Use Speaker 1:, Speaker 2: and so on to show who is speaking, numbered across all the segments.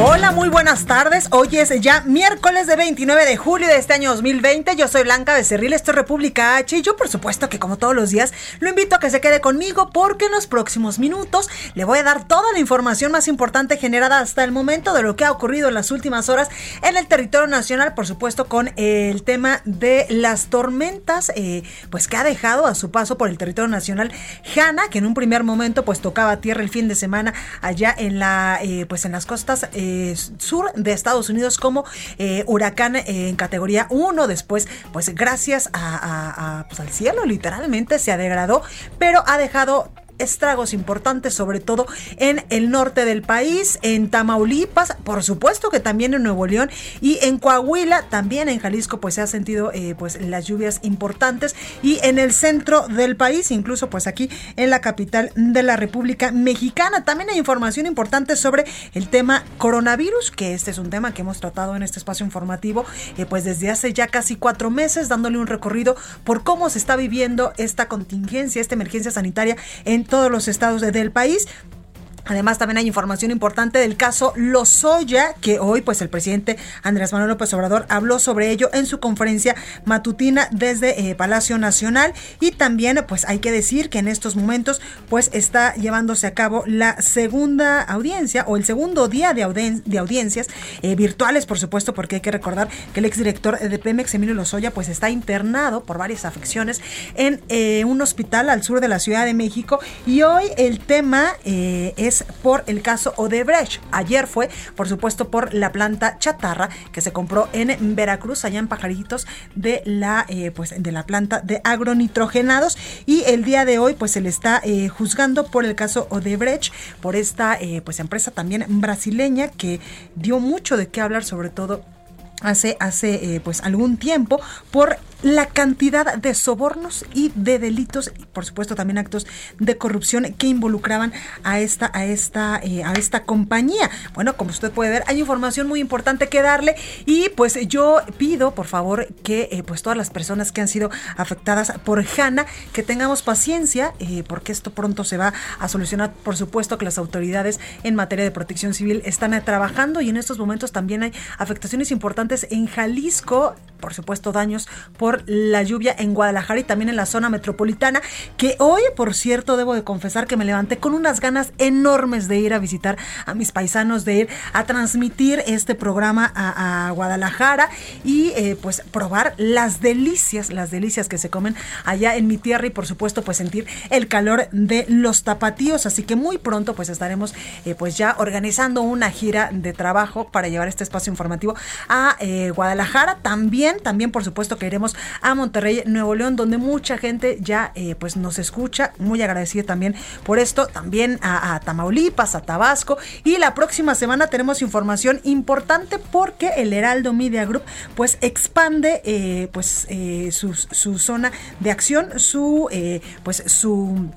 Speaker 1: Hola, muy buenas tardes. Hoy es ya miércoles de 29 de julio de este año 2020. Yo soy Blanca Becerril, esto es República H y yo por supuesto que como todos los días lo invito a que se quede conmigo porque en los próximos minutos le voy a dar toda la información más importante generada hasta el momento de lo que ha ocurrido en las últimas horas en el territorio nacional, por supuesto con el tema de las tormentas, eh, pues que ha dejado a su paso por el territorio nacional Hanna, que en un primer momento pues tocaba tierra el fin de semana allá en la eh, pues en las costas eh, sur de Estados Unidos como eh, huracán en categoría 1. Después, pues gracias a, pues, al cielo, literalmente se ha degradó, pero ha dejado estragos importantes, sobre todo en el norte del país, en Tamaulipas, por supuesto que también en Nuevo León y en Coahuila, también en Jalisco, pues se ha sentido eh, pues las lluvias importantes y en el centro del país, incluso pues aquí en la capital de la República Mexicana. También hay información importante sobre el tema coronavirus, que este es un tema que hemos tratado en este espacio informativo, eh, pues desde hace ya casi cuatro meses, dándole un recorrido por cómo se está viviendo esta contingencia, esta emergencia sanitaria en todos los estados del país. Además, también hay información importante del caso Lozoya, que hoy, pues, el presidente Andrés Manuel López Obrador habló sobre ello en su conferencia matutina desde eh, Palacio Nacional. Y también, pues, hay que decir que en estos momentos, pues, está llevándose a cabo la segunda audiencia o el segundo día de, audiencias eh, virtuales, por supuesto, porque hay que recordar que el exdirector de Pemex, Emilio Lozoya, pues, está internado por varias afecciones en eh, un hospital al sur de la Ciudad de México. Y hoy el tema es por el caso Odebrecht. Ayer fue, por supuesto, por la planta chatarra que se compró en Veracruz, allá en Pajaritos, de la, eh, pues, de la planta de agronitrogenados. Y el día de hoy, pues, se le está eh, juzgando por el caso Odebrecht, por esta, eh, pues, empresa también brasileña que dio mucho de qué hablar, sobre todo hace, hace pues algún tiempo por la cantidad de sobornos y de delitos y por supuesto también actos de corrupción que involucraban a esta a esta eh, a esta compañía. Bueno como usted puede ver hay información muy importante que darle y pues yo pido por favor que eh, pues todas las personas que han sido afectadas por Hanna que tengamos paciencia eh, porque esto pronto se va a solucionar. Por supuesto que las autoridades en materia de protección civil están trabajando y en estos momentos también hay afectaciones importantes en Jalisco por supuesto daños por la lluvia en Guadalajara y también en la zona metropolitana, que hoy, por cierto, debo de confesar que me levanté con unas ganas enormes de ir a visitar a mis paisanos, de ir a transmitir este programa a, Guadalajara y eh, pues probar las delicias, las delicias que se comen allá en mi tierra y por supuesto pues sentir el calor de los tapatíos. Así que muy pronto pues estaremos eh, pues ya organizando una gira de trabajo para llevar este espacio informativo a eh, Guadalajara. También, también por supuesto que iremos a Monterrey, Nuevo León, donde mucha gente ya eh, pues nos escucha. Muy agradecida también por esto. También a, Tamaulipas, a Tabasco. Y la próxima semana tenemos información importante porque el Heraldo Media Group pues expande eh, pues eh, su, su, zona de acción, su pues su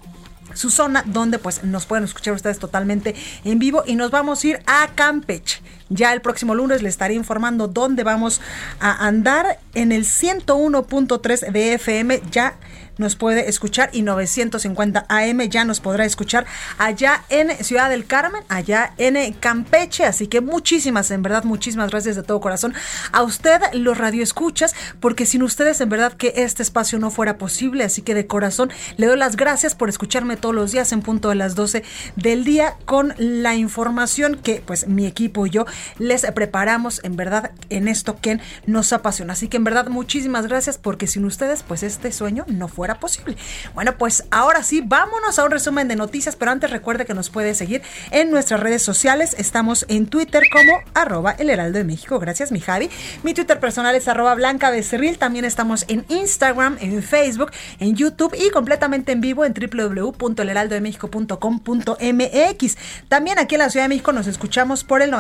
Speaker 1: su zona donde pues nos pueden escuchar ustedes totalmente en vivo y nos vamos a ir a Campeche. Ya el próximo lunes les estaré informando dónde vamos a andar en el 101.3 de FM ya nos puede escuchar y 950 AM ya nos podrá escuchar allá en Ciudad del Carmen, allá en Campeche. Así que muchísimas, en verdad, muchísimas gracias de todo corazón a usted, los radioescuchas, porque sin ustedes, en verdad, que este espacio no fuera posible. Así que de corazón le doy las gracias por escucharme todos los días en punto de las 12 del día con la información que, pues, mi equipo y yo les preparamos, en verdad, en esto que nos apasiona. Así que, en verdad, muchísimas gracias, porque sin ustedes, pues, este sueño no fue fuera posible. Bueno, pues ahora sí, vámonos a un resumen de noticias, pero antes recuerde que nos puede seguir en nuestras redes sociales. Estamos en Twitter como arroba el heraldo de México. Gracias, mi Javi. Mi Twitter personal es arroba blanca becerril. También estamos en Instagram, en Facebook, en YouTube y completamente en vivo en www.elheraldodemexico.com.mx. También aquí en la Ciudad de México nos escuchamos por el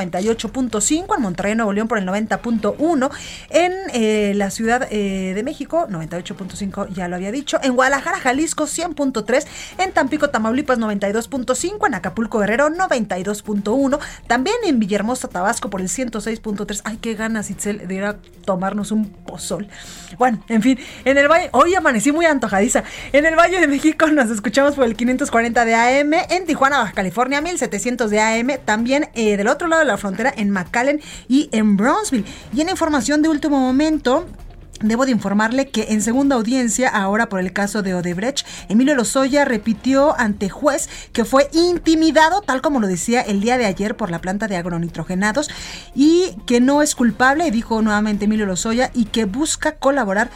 Speaker 1: 98.5, en Monterrey, Nuevo León por el 90.1, en eh, la Ciudad eh, de México 98.5, ya lo había dicho, en Guadalajara, Jalisco 100.3, en Tampico, Tamaulipas 92.5, en Acapulco, Guerrero 92.1, también en Villahermosa, Tabasco por el 106.3. Ay, qué ganas, Itzel, de ir a tomarnos un pozol. Bueno, en fin, en el Valle, hoy amanecí muy antojadiza. En el Valle de México nos escuchamos por el 540 de AM, en Tijuana, Baja California 1700 de AM, también eh, del otro lado de la frontera en McAllen y en Brownsville. Y en información de último momento, Debo de informarle que en segunda audiencia, ahora por el caso de Odebrecht, Emilio Lozoya repitió ante juez que fue intimidado, tal como lo decía el día de ayer, por la planta de agronitrogenados y que no es culpable, dijo nuevamente Emilio Lozoya, y que busca colaborar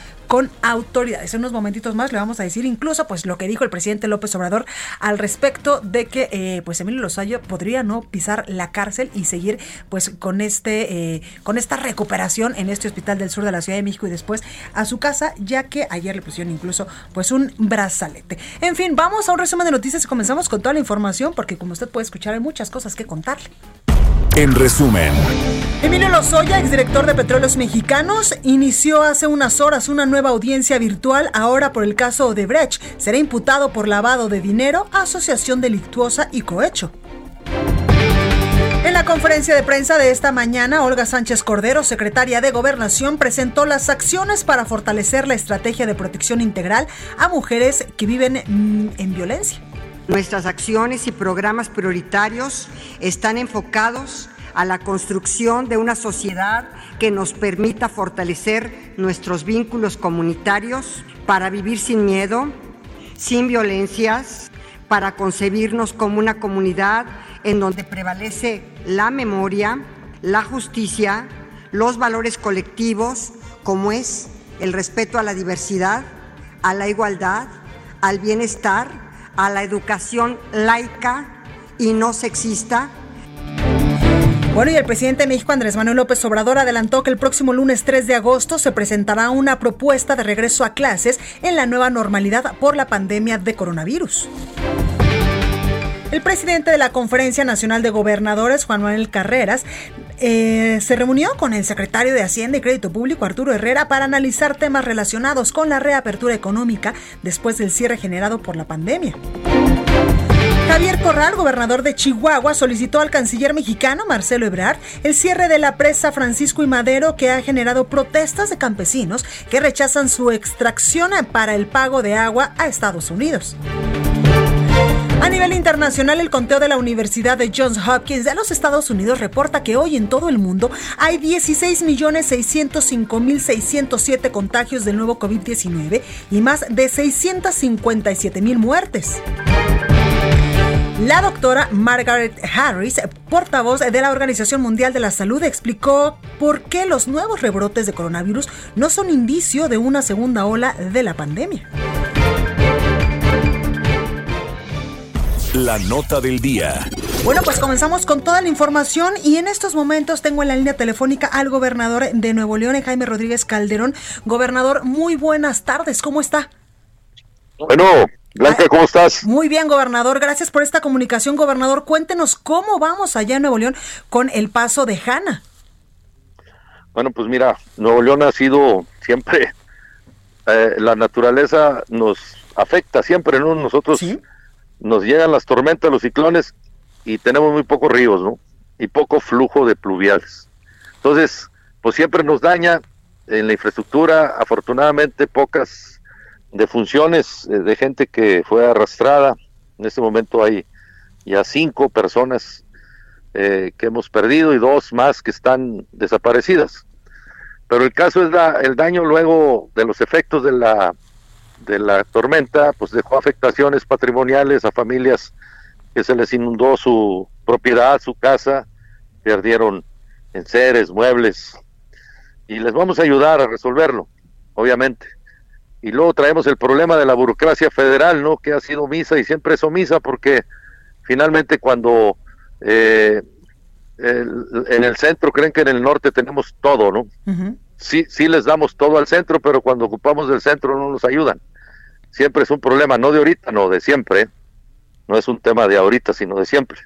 Speaker 1: autoridades. En unos momentitos más le vamos a decir incluso pues lo que dijo el presidente López Obrador al respecto de que eh, pues Emilio Lozoya podría no pisar la cárcel y seguir pues con este eh, con esta recuperación en este hospital del sur de la Ciudad de México y después a su casa ya que ayer le pusieron incluso pues un brazalete. En fin, vamos a un resumen de noticias y comenzamos con toda la información porque como usted puede escuchar hay muchas cosas que contarle.
Speaker 2: En resumen.
Speaker 1: Emilio Lozoya, exdirector de Petróleos Mexicanos, inició hace unas horas una nueva audiencia virtual ahora por el caso Odebrecht. Será imputado por lavado de dinero, asociación delictuosa y cohecho. En la conferencia de prensa de esta mañana, Olga Sánchez Cordero, secretaria de Gobernación, presentó las acciones para fortalecer la estrategia de protección integral a mujeres que viven mm, en violencia.
Speaker 3: Nuestras acciones y programas prioritarios están enfocados a la construcción de una sociedad que nos permita fortalecer nuestros vínculos comunitarios para vivir sin miedo, sin violencias, para concebirnos como una comunidad en donde prevalece la memoria, la justicia, los valores colectivos, como es el respeto a la diversidad, a la igualdad, al bienestar, a la educación laica y no sexista.
Speaker 1: Bueno, y el presidente de México, Andrés Manuel López Obrador, adelantó que el próximo lunes 3 de agosto se presentará una propuesta de regreso a clases en la nueva normalidad por la pandemia de coronavirus. El presidente de la Conferencia Nacional de Gobernadores, Juan Manuel Carreras, eh, se reunió con el secretario de Hacienda y Crédito Público, Arturo Herrera, para analizar temas relacionados con la reapertura económica después del cierre generado por la pandemia. Javier Corral, gobernador de Chihuahua, solicitó al canciller mexicano Marcelo Ebrard el cierre de la presa Francisco y Madero que ha generado protestas de campesinos que rechazan su extracción para el pago de agua a Estados Unidos. A nivel internacional, el conteo de la Universidad de Johns Hopkins de los Estados Unidos reporta que hoy en todo el mundo hay 16.605.607 contagios del nuevo COVID-19 y más de 657.000 muertes. La doctora Margaret Harris, portavoz de la Organización Mundial de la Salud, explicó por qué los nuevos rebrotes de coronavirus no son indicio de una segunda ola de la pandemia.
Speaker 2: La nota del día.
Speaker 1: Bueno, pues comenzamos con toda la información y en estos momentos tengo en la línea telefónica al gobernador de Nuevo León, Jaime Rodríguez Calderón. Gobernador, muy buenas tardes, ¿cómo está?
Speaker 4: Bueno, Blanca, ¿cómo estás?
Speaker 1: Muy bien, gobernador, gracias por esta comunicación, gobernador. Cuéntenos cómo vamos allá en Nuevo León con el paso de Hanna.
Speaker 4: Bueno, pues mira, Nuevo León ha sido siempre, eh, la naturaleza nos afecta siempre, ¿no? Nosotros... ¿Sí? Nos llegan las tormentas, los ciclones y tenemos muy pocos ríos, ¿no? Y poco flujo de pluviales. Entonces, pues siempre nos daña en la infraestructura, afortunadamente pocas defunciones eh, de gente que fue arrastrada. En este momento hay ya cinco personas eh, que hemos perdido y dos más que están desaparecidas. Pero el caso es la, el daño luego de los efectos de la de la tormenta, pues dejó afectaciones patrimoniales a familias que se les inundó su propiedad, su casa, perdieron enseres, muebles, y les vamos a ayudar a resolverlo, obviamente. y luego traemos el problema de la burocracia federal, ¿no? Que ha sido misa y siempre es omisa porque finalmente cuando eh, en el centro creen que en el norte tenemos todo, ¿no? Sí, sí les damos todo al centro, pero cuando ocupamos del centro no nos ayudan. Siempre es un problema, no de ahorita, no de siempre. ¿eh? No es un tema de ahorita, sino de siempre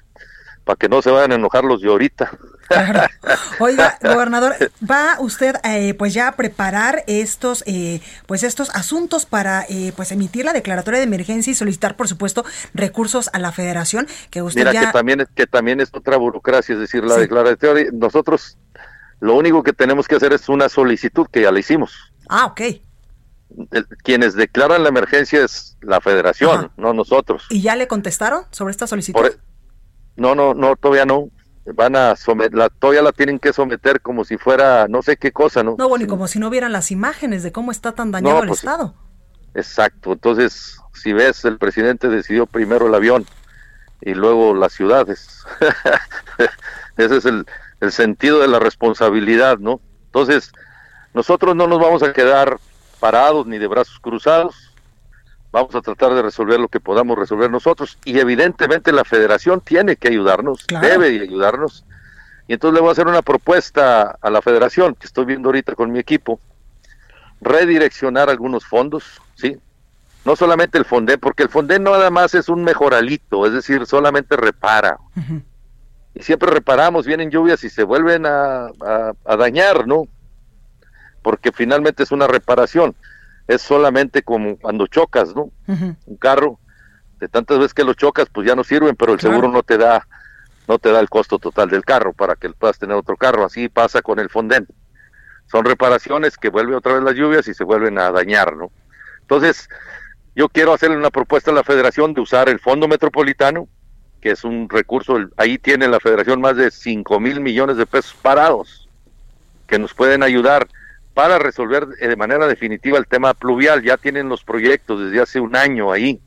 Speaker 4: para que no se vayan a enojar los de ahorita.
Speaker 1: Oiga, gobernador, ¿va usted eh, pues ya a preparar estos eh, pues estos asuntos para eh, pues emitir la declaratoria de emergencia y solicitar por supuesto recursos a la Federación que usted
Speaker 4: Mira, que también es que también es otra burocracia, es decir, la declaratoria nosotros lo único que tenemos que hacer es una solicitud que ya la hicimos.
Speaker 1: Ah, ok.
Speaker 4: Quienes declaran la emergencia es la Federación, no nosotros.
Speaker 1: ¿Y ya le contestaron sobre esta solicitud?
Speaker 4: No, no, no, todavía no. Van a someter, la, todavía la tienen que someter como si fuera no sé qué cosa, ¿no?
Speaker 1: No, bueno, y como si no vieran las imágenes de cómo está tan dañado el pues, Estado.
Speaker 4: Exacto, entonces, si ves, el presidente decidió primero el avión y luego las ciudades. Ese es el, el sentido de la responsabilidad, ¿no? Entonces, nosotros no nos vamos a quedar parados ni de brazos cruzados vamos a tratar de resolver lo que podamos resolver nosotros y evidentemente la federación tiene que ayudarnos, debe ayudarnos. Y entonces le voy a hacer una propuesta a la federación que estoy viendo ahorita con mi equipo, redireccionar algunos fondos, ¿sí? No solamente el Fonden, porque el Fonden nada más es un mejoralito, es decir, solamente repara. Y siempre reparamos, vienen lluvias y se vuelven a, a dañar, ¿no? Porque finalmente es una reparación es solamente como cuando chocas, ¿no? Un carro, de tantas veces que lo chocas, pues ya no sirven, pero el seguro no te da no te da el costo total del carro para que puedas tener otro carro. Así pasa con el Fonden. Son reparaciones que vuelven otra vez las lluvias y se vuelven a dañar, ¿no? Entonces, yo quiero hacerle una propuesta a la federación de usar el Fondo Metropolitano, que es un recurso, ahí tiene la federación más de 5 mil millones de pesos parados, que nos pueden ayudar para resolver eh, de manera definitiva el tema pluvial. Ya tienen los proyectos desde hace un año ahí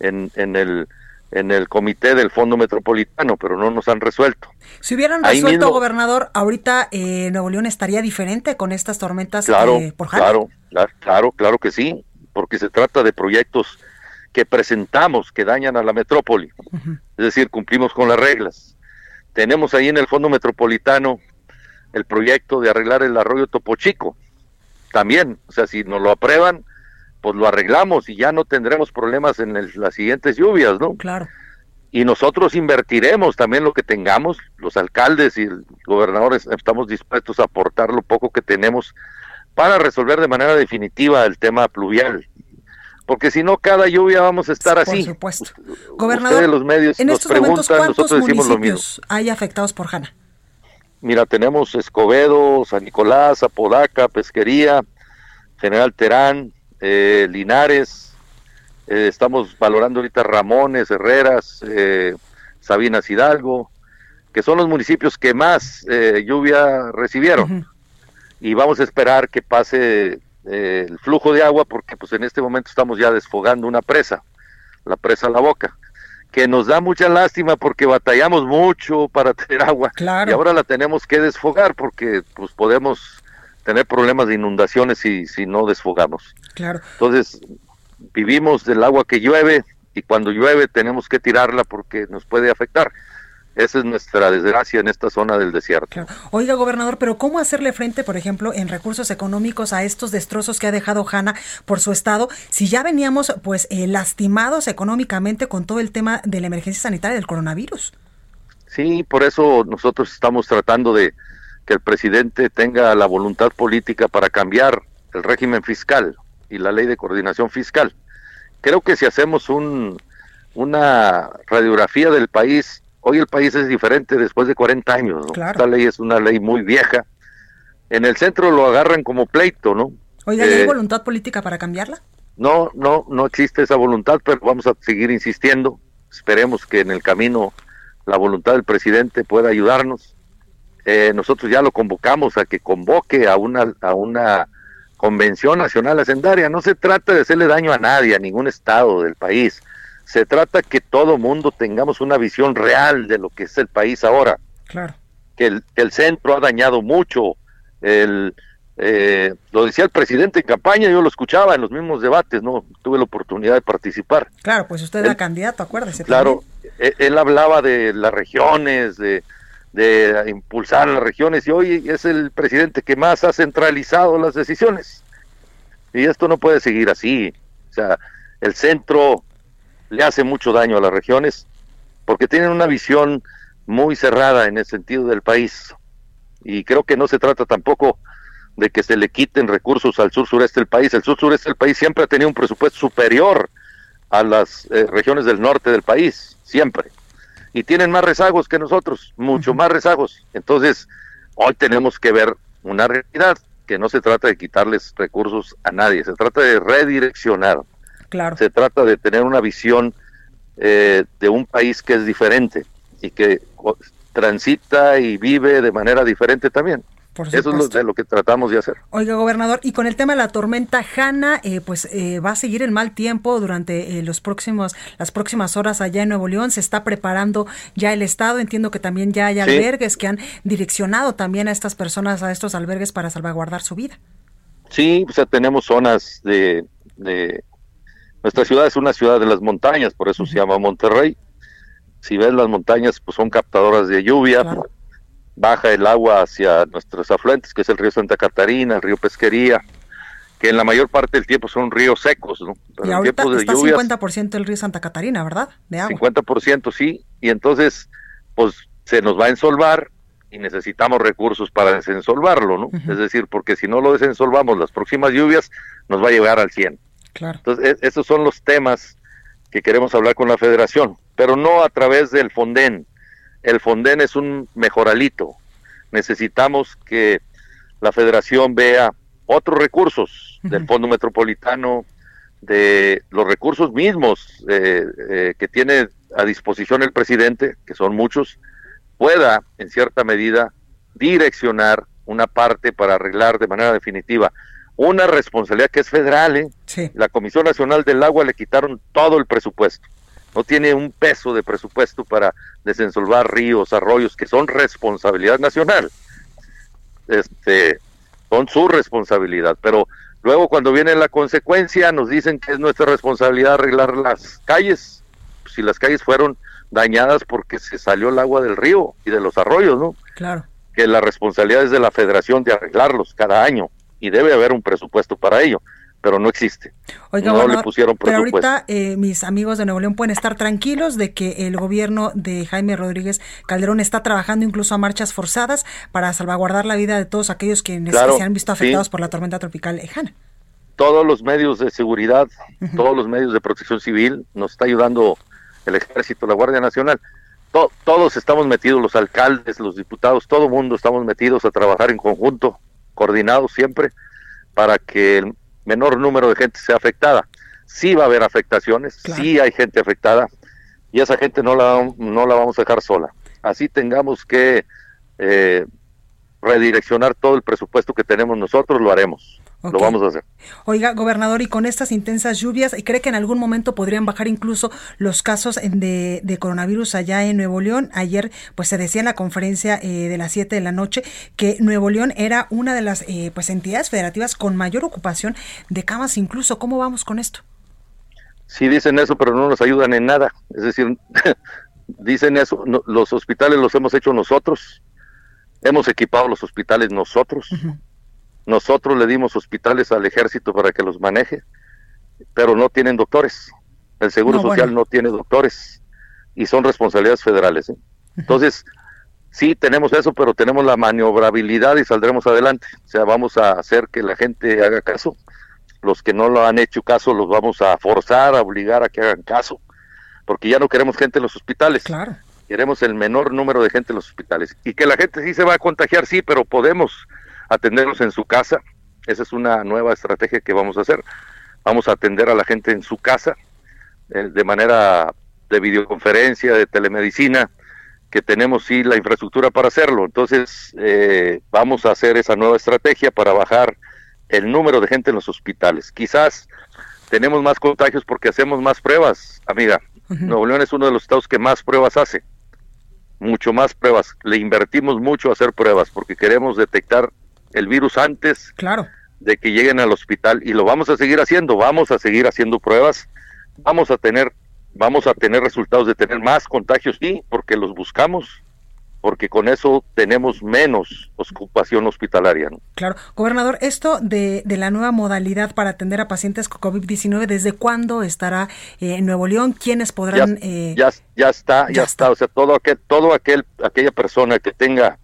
Speaker 4: en, en el en el comité del Fondo Metropolitano, pero no nos han resuelto.
Speaker 1: Si hubieran resuelto, gobernador, ahorita eh, Nuevo León estaría diferente con estas tormentas
Speaker 4: claro,
Speaker 1: eh, por
Speaker 4: Claro, claro, claro que sí, porque se trata de proyectos que presentamos que dañan a la metrópoli, es decir, cumplimos con las reglas. Tenemos ahí en el Fondo Metropolitano el proyecto de arreglar el arroyo Topo Chico. También, o sea, si nos lo aprueban, pues lo arreglamos y ya no tendremos problemas en las siguientes lluvias, ¿no?
Speaker 1: Claro.
Speaker 4: Y nosotros invertiremos también lo que tengamos, los alcaldes y el gobernador estamos dispuestos a aportar lo poco que tenemos para resolver de manera definitiva el tema pluvial. Porque si no, cada lluvia vamos a estar así.
Speaker 1: Por supuesto. Gobernador,
Speaker 4: los medios en estos momentos, ¿cuántos municipios
Speaker 1: hay afectados por Hanna?
Speaker 4: Mira, tenemos Escobedo, San Nicolás, Apodaca, Pesquería, General Terán, eh, Linares, eh, estamos valorando ahorita Ramones, Herreras, eh, Sabinas Hidalgo, que son los municipios que más lluvia recibieron. Y vamos a esperar que pase el flujo de agua porque pues en este momento estamos ya desfogando una presa, la presa La Boca que nos da mucha lástima porque batallamos mucho para tener agua y ahora la tenemos que desfogar porque pues podemos tener problemas de inundaciones si, si no desfogamos.
Speaker 1: Claro.
Speaker 4: Entonces, vivimos del agua que llueve y cuando llueve tenemos que tirarla porque nos puede afectar. Esa es nuestra desgracia en esta zona del desierto.
Speaker 1: Oiga, gobernador, pero ¿cómo hacerle frente, por ejemplo, en recursos económicos a estos destrozos que ha dejado Hanna por su estado, si ya veníamos pues eh, lastimados económicamente con todo el tema de la emergencia sanitaria del coronavirus?
Speaker 4: Sí, por eso nosotros estamos tratando de que el presidente tenga la voluntad política para cambiar el régimen fiscal y la ley de coordinación fiscal. Creo que si hacemos un, una radiografía del país, Hoy el país es diferente después de 40 años. Esta ley es una ley muy vieja. En el centro lo agarran como pleito, ¿no?
Speaker 1: Oiga, ¿hay eh, voluntad política para cambiarla?
Speaker 4: No, no, no existe esa voluntad, pero vamos a seguir insistiendo. Esperemos que en el camino la voluntad del presidente pueda ayudarnos. Eh, nosotros ya lo convocamos a que convoque a una, a una convención nacional hacendaria. No se trata de hacerle daño a nadie, a ningún estado del país. Se trata que todo mundo tengamos una visión real de lo que es el país ahora.
Speaker 1: Claro.
Speaker 4: Que el, centro ha dañado mucho, el, eh, lo decía el presidente en campaña, yo lo escuchaba en los mismos debates, no tuve la oportunidad de participar.
Speaker 1: Claro, pues usted era candidato, acuérdese.
Speaker 4: Claro, e, él, hablaba de las regiones, de, de impulsar las regiones y hoy es el presidente que más ha centralizado las decisiones. Y esto no puede seguir así. O sea, el centro le hace mucho daño a las regiones porque tienen una visión muy cerrada en el sentido del país. Y creo que no se trata tampoco de que se le quiten recursos al sur sureste del país. El sur sureste del país siempre ha tenido un presupuesto superior a las eh, regiones del norte del país, siempre. Y tienen más rezagos que nosotros, mucho más rezagos. Entonces, hoy tenemos que ver una realidad que no se trata de quitarles recursos a nadie, se trata de redireccionar.
Speaker 1: Claro.
Speaker 4: Se trata de tener una visión eh, de un país que es diferente y que transita y vive de manera diferente también. Eso es lo, lo que tratamos de hacer.
Speaker 1: Oiga, gobernador, y con el tema de la tormenta Hanna, eh, pues eh, va a seguir el mal tiempo durante eh, los próximos, las próximas horas allá en Nuevo León. Se está preparando ya el Estado. Entiendo que también ya hay albergues que han direccionado también a estas personas, a estos albergues para salvaguardar su vida.
Speaker 4: Sí, o sea, tenemos zonas de, Nuestra ciudad es una ciudad de las montañas, por eso se llama Monterrey. Si ves las montañas, pues son captadoras de lluvia baja el agua hacia nuestros afluentes, que es el río Santa Catarina, el río Pesquería, que en la mayor parte del tiempo son ríos secos, ¿no?
Speaker 1: y ahorita está 50% el río Santa Catarina, ¿verdad? De agua.
Speaker 4: 50% sí, y entonces, pues se nos va a ensolvar y necesitamos recursos para desensolvarlo, ¿no? Es decir, porque si no lo desensolvamos, las próximas lluvias nos va a llegar al 100.
Speaker 1: Claro.
Speaker 4: Entonces, e-, esos son los temas que queremos hablar con la federación, pero no a través del Fonden, el Fonden es un mejoralito. Necesitamos que la federación vea otros recursos del Fondo Metropolitano, de los recursos mismos eh, eh, que tiene a disposición el presidente, que son muchos, pueda en cierta medida direccionar una parte para arreglar de manera definitiva una responsabilidad que es federal. ¿eh? La Comisión Nacional del Agua le quitaron todo el presupuesto no tiene un peso de presupuesto para desensolvar ríos, arroyos, que son responsabilidad nacional. Este, son su responsabilidad, pero luego cuando viene la consecuencia nos dicen que es nuestra responsabilidad arreglar las calles, si las calles fueron dañadas porque se salió el agua del río y de los arroyos, ¿no?
Speaker 1: Claro.
Speaker 4: Que la responsabilidad es de la federación de arreglarlos cada año y debe haber un presupuesto para ello pero no existe.
Speaker 1: Oiga, no le pusieron Pero ahorita eh, mis amigos de Nuevo León pueden estar tranquilos de que el gobierno de Jaime Rodríguez Calderón está trabajando incluso a marchas forzadas para salvaguardar la vida de todos aquellos que se han visto afectados por la tormenta tropical lejana.
Speaker 4: Todos los medios de seguridad, todos los medios de protección civil, nos está ayudando el ejército, la Guardia Nacional. todos estamos metidos, los alcaldes, los diputados, todo el mundo estamos metidos a trabajar en conjunto, coordinados siempre, para que el menor número de gente sea afectada. Sí va a haber afectaciones, sí hay gente afectada y esa gente no la, no la vamos a dejar sola. Así tengamos que eh, redireccionar todo el presupuesto que tenemos nosotros, lo haremos. Lo vamos a hacer.
Speaker 1: Oiga, gobernador, y con estas intensas lluvias, ¿cree que en algún momento podrían bajar incluso los casos de, de coronavirus allá en Nuevo León? Ayer, pues se decía en la conferencia eh, de las 7 de la noche que Nuevo León era una de las eh, pues entidades federativas con mayor ocupación de camas incluso. ¿Cómo vamos con esto?
Speaker 4: Sí, dicen eso, pero no nos ayudan en nada. Es decir, dicen eso, los hospitales los hemos hecho nosotros, hemos equipado los hospitales nosotros. Nosotros le dimos hospitales al ejército para que los maneje, pero no tienen doctores. El Seguro Social no tiene doctores y son responsabilidades federales. ¿eh? Entonces, sí tenemos eso, pero tenemos la maniobrabilidad y saldremos adelante. O sea, vamos a hacer que la gente haga caso. Los que no lo han hecho caso los vamos a forzar, a obligar a que hagan caso, porque ya no queremos gente en los hospitales.
Speaker 1: Claro.
Speaker 4: Queremos el menor número de gente en los hospitales. Y que la gente sí se va a contagiar, sí, pero podemos atenderlos en su casa. Esa es una nueva estrategia que vamos a hacer. Vamos a atender a la gente en su casa eh, de manera de videoconferencia, de telemedicina, que tenemos sí la infraestructura para hacerlo. Entonces, eh, vamos a hacer esa nueva estrategia para bajar el número de gente en los hospitales. Quizás tenemos más contagios porque hacemos más pruebas, amiga. Nuevo León es uno de los estados que más pruebas hace. Mucho más pruebas. Le invertimos mucho a hacer pruebas porque queremos detectar el virus antes
Speaker 1: claro.
Speaker 4: de que lleguen al hospital y lo vamos a seguir haciendo, vamos a seguir haciendo pruebas, vamos a tener vamos a tener resultados de tener más contagios, sí, porque los buscamos, porque con eso tenemos menos ocupación hospitalaria.
Speaker 1: Claro. Gobernador, esto de, de, la nueva modalidad para atender a pacientes con COVID-19, ¿desde cuándo estará eh, en Nuevo León? ¿Quiénes podrán...?
Speaker 4: Ya, eh, ya, ya, está, ya, está. O sea, todo aquel, todo aquel, aquella persona que tenga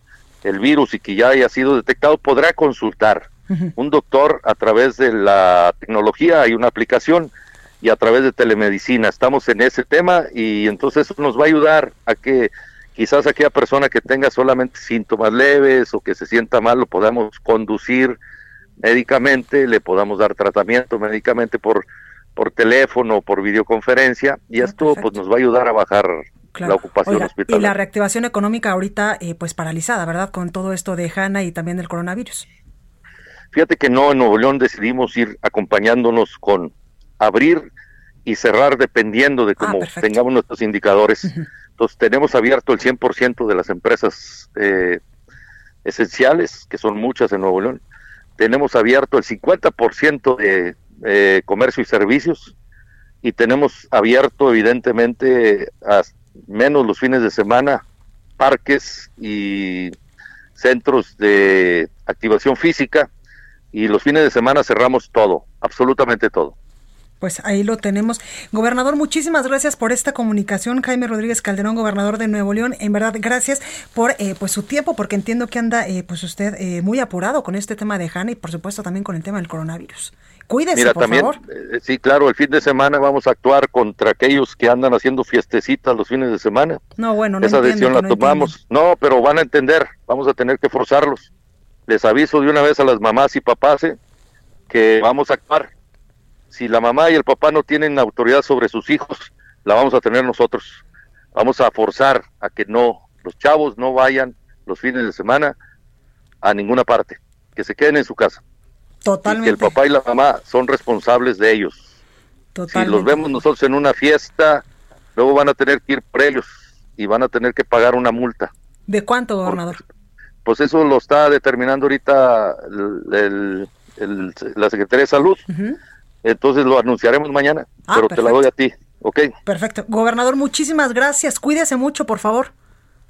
Speaker 4: el virus y que ya haya sido detectado podrá consultar. Un doctor a través de la tecnología, hay una aplicación y a través de telemedicina. Estamos en ese tema y entonces eso nos va a ayudar a que quizás aquella persona que tenga solamente síntomas leves o que se sienta mal lo podamos conducir médicamente, le podamos dar tratamiento médicamente por por teléfono, por videoconferencia y ah, esto pues nos va a ayudar a bajar la ocupación hospitalaria.
Speaker 1: Y la reactivación económica ahorita eh, pues paralizada, ¿verdad? Con todo esto de Hanna y también del coronavirus.
Speaker 4: Fíjate que no, en Nuevo León decidimos ir acompañándonos con abrir y cerrar dependiendo de ah, cómo tengamos nuestros indicadores. Entonces tenemos abierto el 100% de las empresas eh, esenciales, que son muchas en Nuevo León. Tenemos abierto el 50% de eh, comercio y servicios y tenemos abierto evidentemente a menos los fines de semana parques y centros de activación física y los fines de semana cerramos todo, absolutamente todo.
Speaker 1: Pues ahí lo tenemos. Gobernador, muchísimas gracias por esta comunicación. Jaime Rodríguez Calderón, gobernador de Nuevo León. En verdad, gracias por eh, pues su tiempo, porque entiendo que anda eh, pues usted eh, muy apurado con este tema de HANA y por supuesto también con el tema del coronavirus. Cuídese,
Speaker 4: Mira,
Speaker 1: por
Speaker 4: también,
Speaker 1: favor.
Speaker 4: sí, claro, el fin de semana vamos a actuar contra aquellos que andan haciendo fiestecitas los fines de semana.
Speaker 1: No, bueno, no
Speaker 4: Esa decisión la tomamos. No, pero van a entender, vamos a tener que forzarlos. Les aviso de una vez a las mamás y papás que vamos a actuar si la mamá y el papá no tienen autoridad sobre sus hijos, la vamos a tener nosotros. Vamos a forzar a que no, los chavos no vayan los fines de semana a ninguna parte, que se queden en su casa.
Speaker 1: Totalmente.
Speaker 4: que el papá y la mamá son responsables de ellos. Si los vemos nosotros en una fiesta, luego van a tener que ir por ellos y van a tener que pagar una multa.
Speaker 1: ¿De cuánto, gobernador?
Speaker 4: pues eso lo está determinando ahorita el, la Secretaría de Salud. Entonces lo anunciaremos mañana, ah, pero te la doy a ti, ¿ok?
Speaker 1: Perfecto. Gobernador, muchísimas gracias. Cuídese mucho, por favor.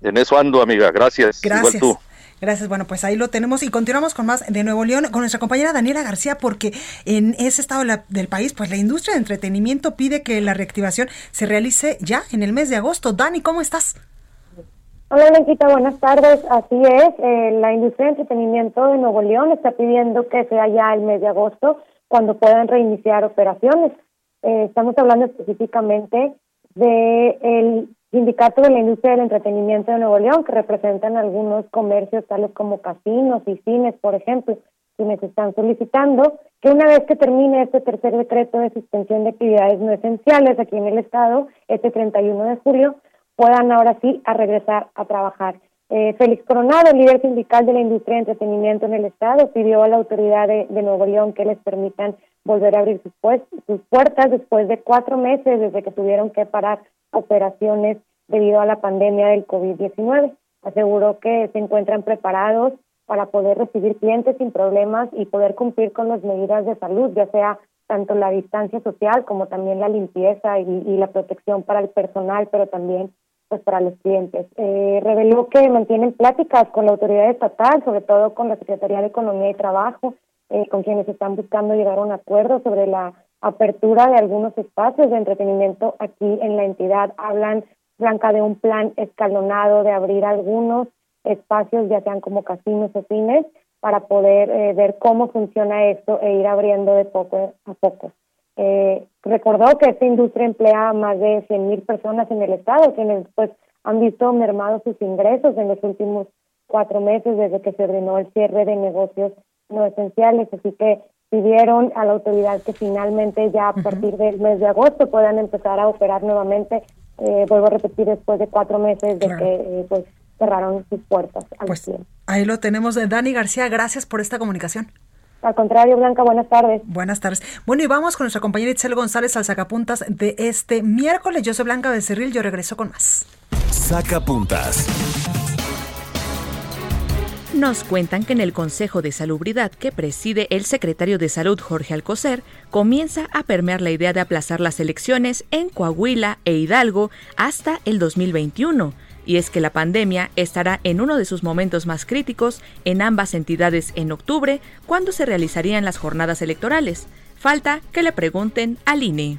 Speaker 4: En eso ando, amiga. Gracias.
Speaker 1: Gracias.
Speaker 4: Igual tú.
Speaker 1: Gracias. Bueno, pues ahí lo tenemos y continuamos con más de Nuevo León con nuestra compañera Daniela García porque en ese estado del país, pues la industria de entretenimiento pide que la reactivación se realice ya en el mes de agosto. Dani, ¿cómo estás?
Speaker 5: Hola, Blanquita, buenas tardes. Así es, eh, la industria de entretenimiento de Nuevo León está pidiendo que sea ya el mes de agosto cuando puedan reiniciar operaciones. Eh, estamos hablando específicamente del el sindicato de la industria del entretenimiento de Nuevo León, que representan algunos comercios tales como casinos y cines, por ejemplo, quienes están solicitando que una vez que termine este tercer decreto de suspensión de actividades no esenciales aquí en el Estado, este 31 de julio, puedan ahora sí a regresar a trabajar. Eh, Félix Coronado, líder sindical de la industria de entretenimiento en el Estado, pidió a la autoridad de, Nuevo León que les permitan volver a abrir sus, pues, sus puertas después de cuatro meses desde que tuvieron que parar operaciones debido a la pandemia del COVID-19. Aseguró que se encuentran preparados para poder recibir clientes sin problemas y poder cumplir con las medidas de salud, ya sea tanto la distancia social como también la limpieza y, la protección para el personal, pero también pues para los clientes. Eh, reveló que mantienen pláticas con la autoridad estatal, sobre todo con la Secretaría de Economía y Trabajo, eh, con quienes están buscando llegar a un acuerdo sobre la apertura de algunos espacios de entretenimiento aquí en la entidad. Hablan, Blanca, de un plan escalonado de abrir algunos espacios, ya sean como casinos o cines, para poder eh, ver cómo funciona esto e ir abriendo de poco a poco. Eh, recordó que esta industria emplea a más de 100.000 personas en el estado, quienes pues han visto mermados sus ingresos en los últimos cuatro meses desde que se ordenó el cierre de negocios no esenciales, así que pidieron a la autoridad que finalmente ya a partir del mes de agosto puedan empezar a operar nuevamente, eh, vuelvo a repetir, después de cuatro meses de que eh, pues cerraron sus puertas.
Speaker 1: pues ahí lo tenemos. Dani García, gracias por esta comunicación.
Speaker 5: Al contrario, Blanca, buenas tardes.
Speaker 1: Buenas tardes. Bueno, y vamos con nuestra compañera Itzel González al sacapuntas de este miércoles. Yo soy Blanca Becerril, yo regreso con más.
Speaker 2: Sacapuntas.
Speaker 6: Nos cuentan que en el Consejo de Salubridad que preside el secretario de Salud Jorge Alcocer, comienza a permear la idea de aplazar las elecciones en Coahuila e Hidalgo hasta el 2021 y es que la pandemia estará en uno de sus momentos más críticos en ambas entidades en octubre, cuando se realizarían las jornadas electorales. Falta que le pregunten al INE.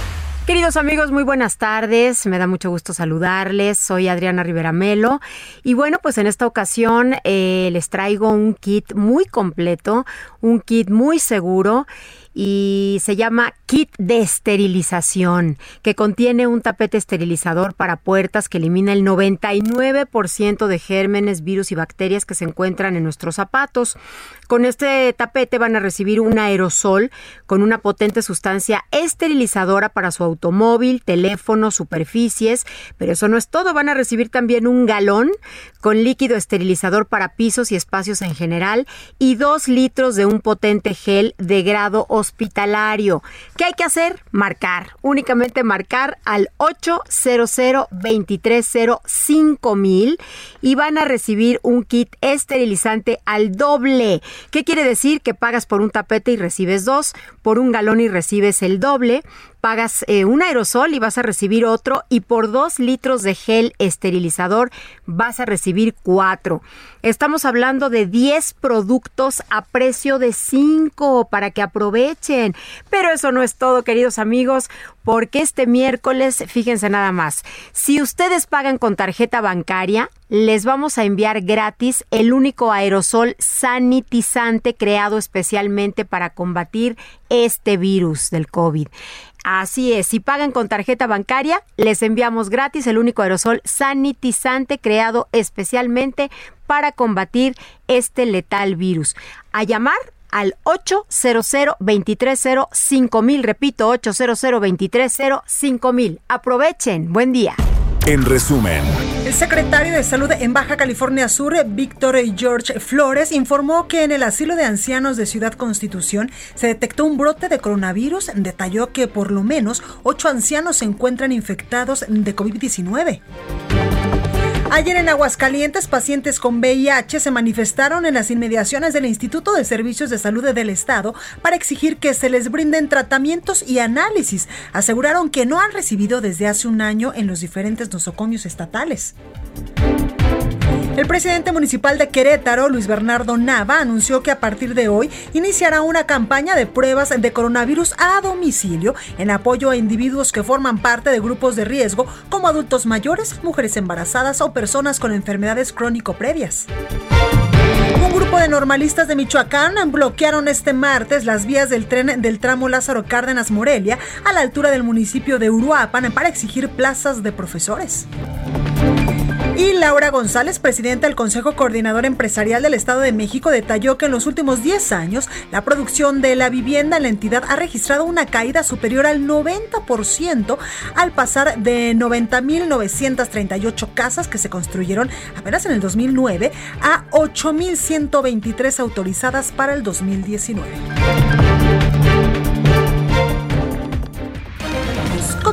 Speaker 7: Queridos amigos, muy buenas tardes. Me da mucho gusto saludarles. Soy Adriana Rivera Melo. Y bueno, pues en esta ocasión eh, les traigo un kit muy completo, un kit muy seguro y se llama kit de esterilización, que contiene un tapete esterilizador para puertas que elimina el 99% de gérmenes, virus y bacterias que se encuentran en nuestros zapatos. Con este tapete van a recibir un aerosol con una potente sustancia esterilizadora para su automóvil, teléfono, superficies, pero eso no es todo, van a recibir también un galón con líquido esterilizador para pisos y espacios en general y dos litros de un potente gel de grado hospitalario. ¿Qué hay que hacer? Marcar. Únicamente marcar al 800 230 5000 y van a recibir un kit esterilizante al doble. ¿Qué quiere decir? Que pagas por un tapete y recibes dos, por un galón y recibes el doble pagas eh, un aerosol y vas a recibir otro y por dos litros de gel esterilizador vas a recibir cuatro. Estamos hablando de 10 productos a precio de 5 para que aprovechen. Pero eso no es todo, queridos amigos, porque este miércoles, fíjense nada más, si ustedes pagan con tarjeta bancaria, les vamos a enviar gratis el único aerosol sanitizante creado especialmente para combatir este virus del COVID. Así es, si pagan con tarjeta bancaria, les enviamos gratis el único aerosol sanitizante creado especialmente para combatir este letal virus. A llamar al 800 230 5000, repito, 800 230 5000. Aprovechen, buen día.
Speaker 2: En resumen,
Speaker 1: el secretario de Salud en Baja California Sur, Víctor George Flores, informó que en el asilo de ancianos de Ciudad Constitución se detectó un brote de coronavirus. Detalló que por lo menos ocho ancianos se encuentran infectados de COVID-19. Ayer en Aguascalientes, pacientes con VIH se manifestaron en las inmediaciones del Instituto de Servicios de Salud del Estado para exigir que se les brinden tratamientos y análisis. Aseguraron que no han recibido desde hace un año en los diferentes nosocomios estatales. El presidente municipal de Querétaro, Luis Bernardo Nava, anunció que a partir de hoy iniciará una campaña de pruebas de coronavirus a domicilio en apoyo a individuos que forman parte de grupos de riesgo como adultos mayores, mujeres embarazadas o personas con enfermedades crónico previas. Un grupo de normalistas de Michoacán bloquearon este martes las vías del tren del tramo Lázaro Cárdenas Morelia a la altura del municipio de Uruapan para exigir plazas de profesores. Y Laura González, presidenta del Consejo Coordinador Empresarial del Estado de México, detalló que en los últimos 10 años la producción de la vivienda en la entidad ha registrado una caída superior al 90% al pasar de 90.938 casas que se construyeron apenas en el 2009 a 8.123 autorizadas para el 2019.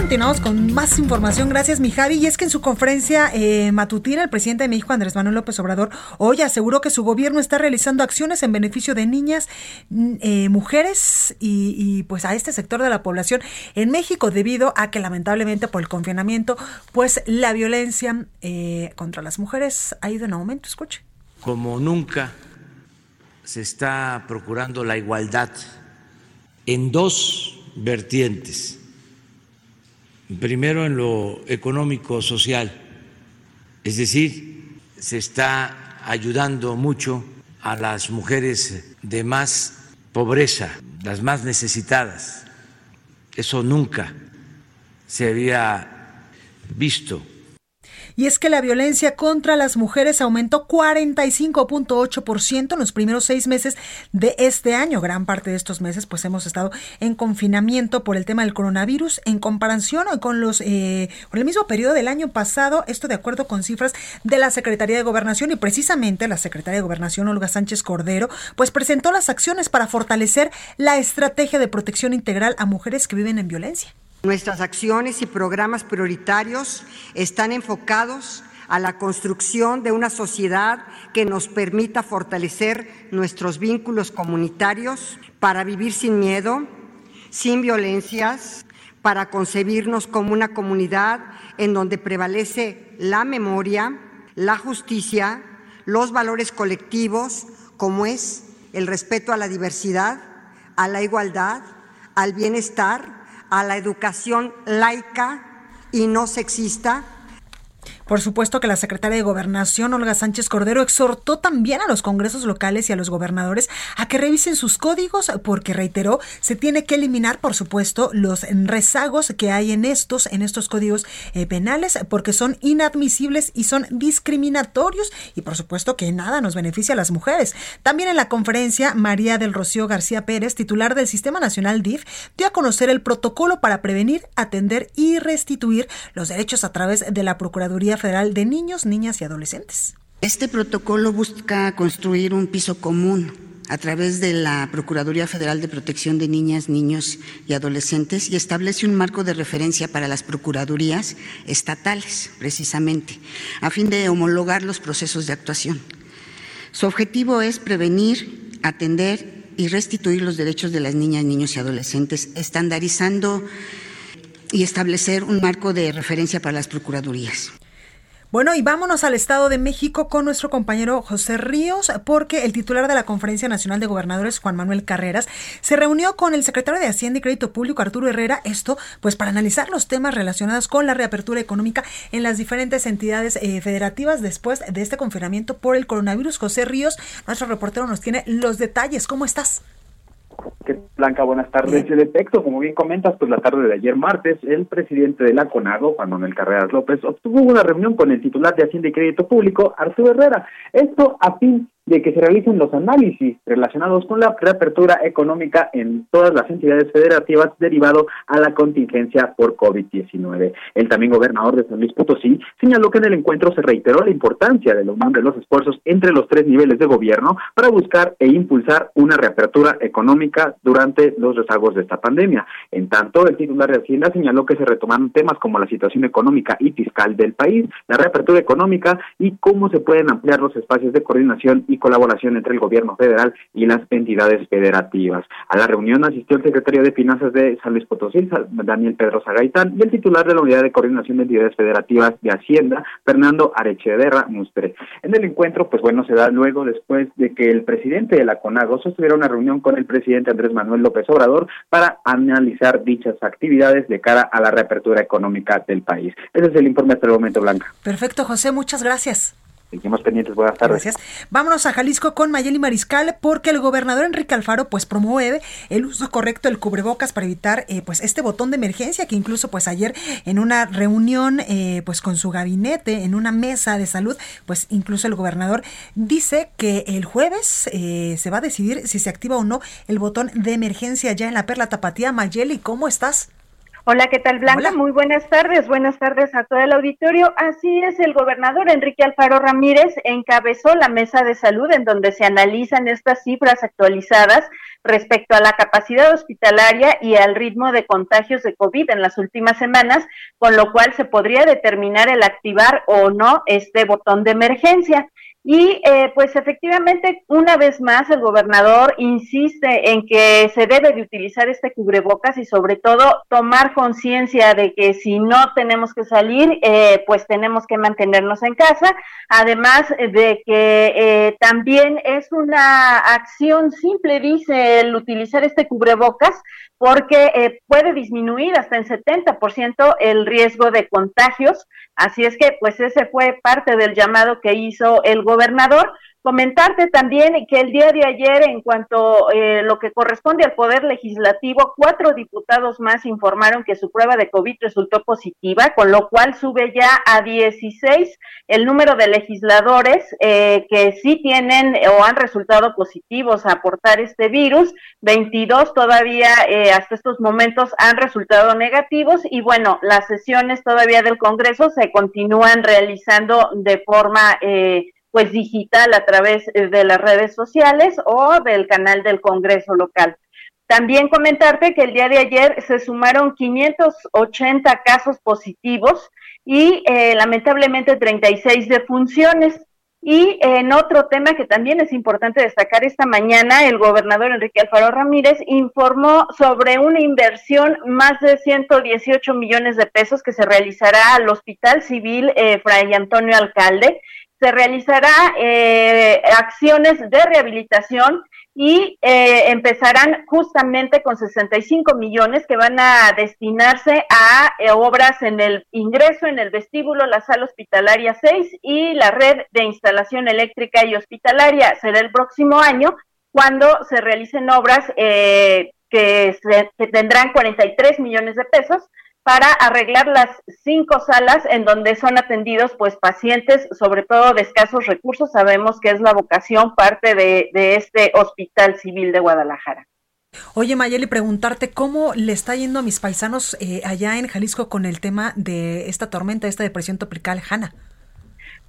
Speaker 1: Continuamos con más información. Gracias, mi Javi. Y es que en su conferencia eh, matutina, el presidente de México, Andrés Manuel López Obrador, hoy aseguró que su gobierno está realizando acciones en beneficio de niñas, mm, eh, mujeres y, pues a este sector de la población en México, debido a que lamentablemente por el confinamiento, pues la violencia eh, contra las mujeres ha ido en aumento. Escuche.
Speaker 8: Como nunca se está procurando la igualdad en dos vertientes primero en lo económico social, es decir, se está ayudando mucho a las mujeres de más pobreza, las más necesitadas. Eso nunca se había visto
Speaker 1: y es que la violencia contra las mujeres aumentó 45.8% en los primeros seis meses de este año. Gran parte de estos meses pues hemos estado en confinamiento por el tema del coronavirus en comparación con los eh, con el mismo periodo del año pasado, esto de acuerdo con cifras de la Secretaría de Gobernación y precisamente la Secretaría de Gobernación Olga Sánchez Cordero pues presentó las acciones para fortalecer la estrategia de protección integral a mujeres que viven en violencia.
Speaker 3: Nuestras acciones y programas prioritarios están enfocados a la construcción de una sociedad que nos permita fortalecer nuestros vínculos comunitarios para vivir sin miedo, sin violencias, para concebirnos como una comunidad en donde prevalece la memoria, la justicia, los valores colectivos, como es el respeto a la diversidad, a la igualdad, al bienestar, a la educación laica y no sexista,
Speaker 1: por supuesto que la secretaria de Gobernación, Olga Sánchez Cordero, exhortó también a los congresos locales y a los gobernadores a que revisen sus códigos porque, reiteró, se tiene que eliminar, por supuesto, los rezagos que hay en estos, en estos códigos eh, penales porque son inadmisibles y son discriminatorios y, por supuesto, que nada nos beneficia a las mujeres. También en la conferencia, María del Rocío García Pérez, titular del Sistema Nacional DIF, dio a conocer el protocolo para prevenir, atender y restituir los derechos a través de la Procuraduría Federal de Niños, Niñas y Adolescentes.
Speaker 9: Este protocolo busca construir un piso común a través de la Procuraduría Federal de Protección de Niñas, Niños y Adolescentes y establece un marco de referencia para las procuradurías estatales, precisamente, a fin de homologar los procesos de actuación. Su objetivo es prevenir, atender y restituir los derechos de las niñas, niños y adolescentes, estandarizando y establecer un marco de referencia para las procuradurías.
Speaker 1: Bueno, y vámonos al Estado de México con nuestro compañero José Ríos, porque el titular de la Conferencia Nacional de Gobernadores, Juan Manuel Carreras, se reunió con el secretario de Hacienda y Crédito Público, Arturo Herrera, esto pues para analizar los temas relacionados con la reapertura económica en las diferentes entidades eh, federativas después de este confinamiento por el coronavirus. José Ríos, nuestro reportero, nos tiene los detalles. ¿Cómo estás?
Speaker 10: Blanca, buenas tardes. De texto, como bien comentas, pues la tarde de ayer martes, el presidente de la CONAGO, Juan Manuel Carreras López, obtuvo una reunión con el titular de Hacienda y Crédito Público, Arturo Herrera. Esto a fin de que se realicen los análisis relacionados con la reapertura económica en todas las entidades federativas derivado a la contingencia por COVID-19. El también gobernador de San Luis Potosí señaló que en el encuentro se reiteró la importancia de la unión de los esfuerzos entre los tres niveles de gobierno para buscar e impulsar una reapertura económica durante los rezagos de esta pandemia. En tanto, el titular de Hacienda señaló que se retomaron temas como la situación económica y fiscal del país, la reapertura económica y cómo se pueden ampliar los espacios de coordinación y colaboración entre el gobierno federal y las entidades federativas. A la reunión asistió el secretario de Finanzas de San Luis Potosí, Daniel Pedrosa Gaitán, y el titular de la Unidad de Coordinación de Entidades Federativas de Hacienda, Fernando Arechederra Mustre. En el encuentro, pues bueno, se da luego después de que el presidente de la CONAGO sostuviera una reunión con el presidente Andrés Manuel López Obrador para analizar dichas actividades de cara a la reapertura económica del país. Ese es el informe hasta el momento, Blanca.
Speaker 1: Perfecto, José, muchas gracias.
Speaker 10: Seguimos pendientes, buenas tardes.
Speaker 1: Gracias. Vámonos a Jalisco con Mayeli Mariscal porque el gobernador Enrique Alfaro pues promueve el uso correcto del cubrebocas para evitar eh, pues este botón de emergencia que incluso pues ayer en una reunión eh, pues con su gabinete en una mesa de salud pues incluso el gobernador dice que el jueves eh, se va a decidir si se activa o no el botón de emergencia ya en la Perla Tapatía. Mayeli, ¿cómo estás?
Speaker 11: Hola, ¿qué tal Blanca? Muy buenas tardes, buenas tardes a todo el auditorio. Así es, el gobernador Enrique Alfaro Ramírez encabezó la mesa de salud en donde se analizan estas cifras actualizadas respecto a la capacidad hospitalaria y al ritmo de contagios de COVID en las últimas semanas, con lo cual se podría determinar el activar o no este botón de emergencia. Y eh, pues efectivamente, una vez más, el gobernador insiste en que se debe de utilizar este cubrebocas y sobre todo tomar conciencia de que si no tenemos que salir, eh, pues tenemos que mantenernos en casa. Además de que eh, también es una acción simple, dice, el utilizar este cubrebocas, porque eh, puede disminuir hasta en 70% el riesgo de contagios. Así es que, pues ese fue parte del llamado que hizo el gobernador. Comentarte también que el día de ayer, en cuanto eh, lo que corresponde al Poder Legislativo, cuatro diputados más informaron que su prueba de COVID resultó positiva, con lo cual sube ya a 16 el número de legisladores eh, que sí tienen o han resultado positivos a aportar este virus. 22 todavía eh, hasta estos momentos han resultado negativos y bueno, las sesiones todavía del Congreso se continúan realizando de forma... Eh, pues digital a través eh, de las redes sociales o del canal del Congreso local. También comentarte que el día de ayer se sumaron 580 casos positivos y eh, lamentablemente 36 defunciones. Y en otro tema que también es importante destacar esta mañana, el gobernador Enrique Alfaro Ramírez informó sobre una inversión más de 118 millones de pesos que se realizará al Hospital Civil eh, Fray Antonio Alcalde se realizará eh, acciones de rehabilitación y eh, empezarán justamente con 65 millones que van a destinarse a eh, obras en el ingreso, en el vestíbulo, la sala hospitalaria 6 y la red de instalación eléctrica y hospitalaria. Será el próximo año cuando se realicen obras que, se, que tendrán 43 millones de pesos para arreglar las cinco salas en donde son atendidos pues pacientes, sobre todo de escasos recursos. Sabemos que es la vocación parte de, este Hospital Civil de Guadalajara.
Speaker 1: Oye, Mayeli, preguntarte cómo le está yendo a mis paisanos eh, allá en Jalisco con el tema de esta tormenta, esta depresión tropical, Hanna.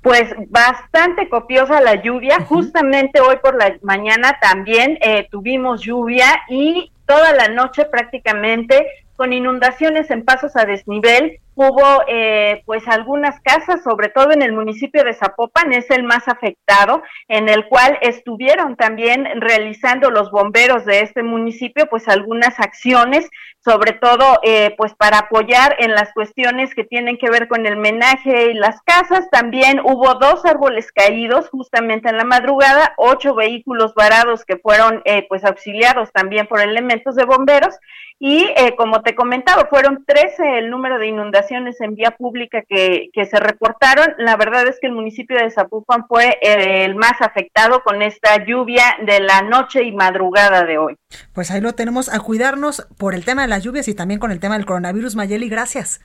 Speaker 11: Pues bastante copiosa la lluvia. Justamente hoy por la mañana también eh, tuvimos lluvia y toda la noche prácticamente con inundaciones en pasos a desnivel. Hubo eh, pues algunas casas, sobre todo en el municipio de Zapopan, es el más afectado, en el cual estuvieron también realizando los bomberos de este municipio pues algunas acciones, sobre todo eh, pues para apoyar en las cuestiones que tienen que ver con el menaje y las casas. También hubo dos árboles caídos justamente en la madrugada, ocho vehículos varados que fueron eh, pues auxiliados también por elementos de bomberos y eh, como te comentaba, fueron 13 el número de inundaciones en vía pública que, que se reportaron. La verdad es que el municipio de Zapopan fue eh, el más afectado con esta lluvia de la noche y madrugada de hoy.
Speaker 1: Pues ahí lo tenemos a cuidarnos por el tema de las lluvias y también con el tema del coronavirus. Mayeli, gracias.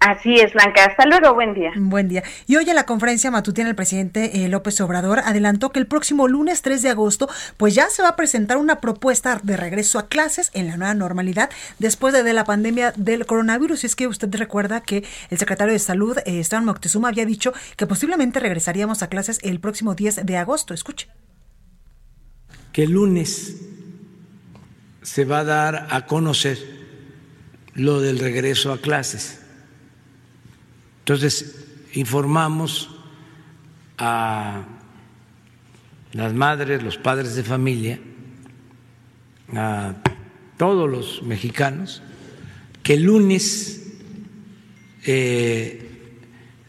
Speaker 11: Así es, Blanca. Hasta luego, buen día.
Speaker 1: Buen día. Y hoy en la conferencia matutina el presidente eh, López Obrador adelantó que el próximo lunes 3 de agosto pues ya se va a presentar una propuesta de regreso a clases en la nueva normalidad después de, la pandemia del coronavirus. Y es que usted recuerda que el secretario de Salud, eh, Esteban Moctezuma, había dicho que posiblemente regresaríamos a clases el próximo 10 de agosto. Escuche.
Speaker 8: Que el lunes se va a dar a conocer lo del regreso a clases entonces, informamos a las madres, los padres de familia, a todos los mexicanos, que el lunes eh,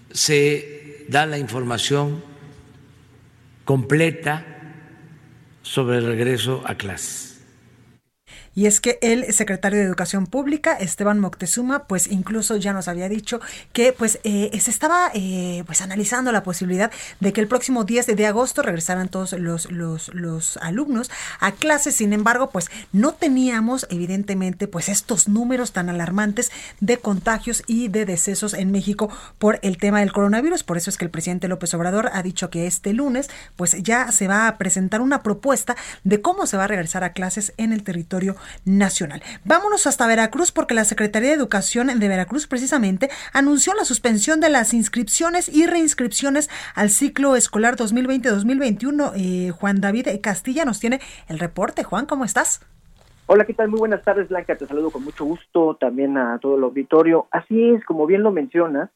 Speaker 8: se da la información completa sobre el regreso a clases.
Speaker 1: Y es que el secretario de Educación Pública, Esteban Moctezuma, pues incluso ya nos había dicho que pues eh, se estaba eh, pues analizando la posibilidad de que el próximo 10 de agosto regresaran todos los, los, los alumnos a clases. Sin embargo, pues no teníamos evidentemente pues estos números tan alarmantes de contagios y de decesos en México por el tema del coronavirus. Por eso es que el presidente López Obrador ha dicho que este lunes pues ya se va a presentar una propuesta de cómo se va a regresar a clases en el territorio nacional. Vámonos hasta Veracruz porque la Secretaría de Educación de Veracruz precisamente anunció la suspensión de las inscripciones y reinscripciones al ciclo escolar 2020-2021. Eh, Juan David Castilla nos tiene el reporte. Juan, ¿cómo estás?
Speaker 12: Hola, ¿qué tal? Muy buenas tardes, Blanca. Te saludo con mucho gusto también a todo el auditorio. Así es, como bien lo mencionas,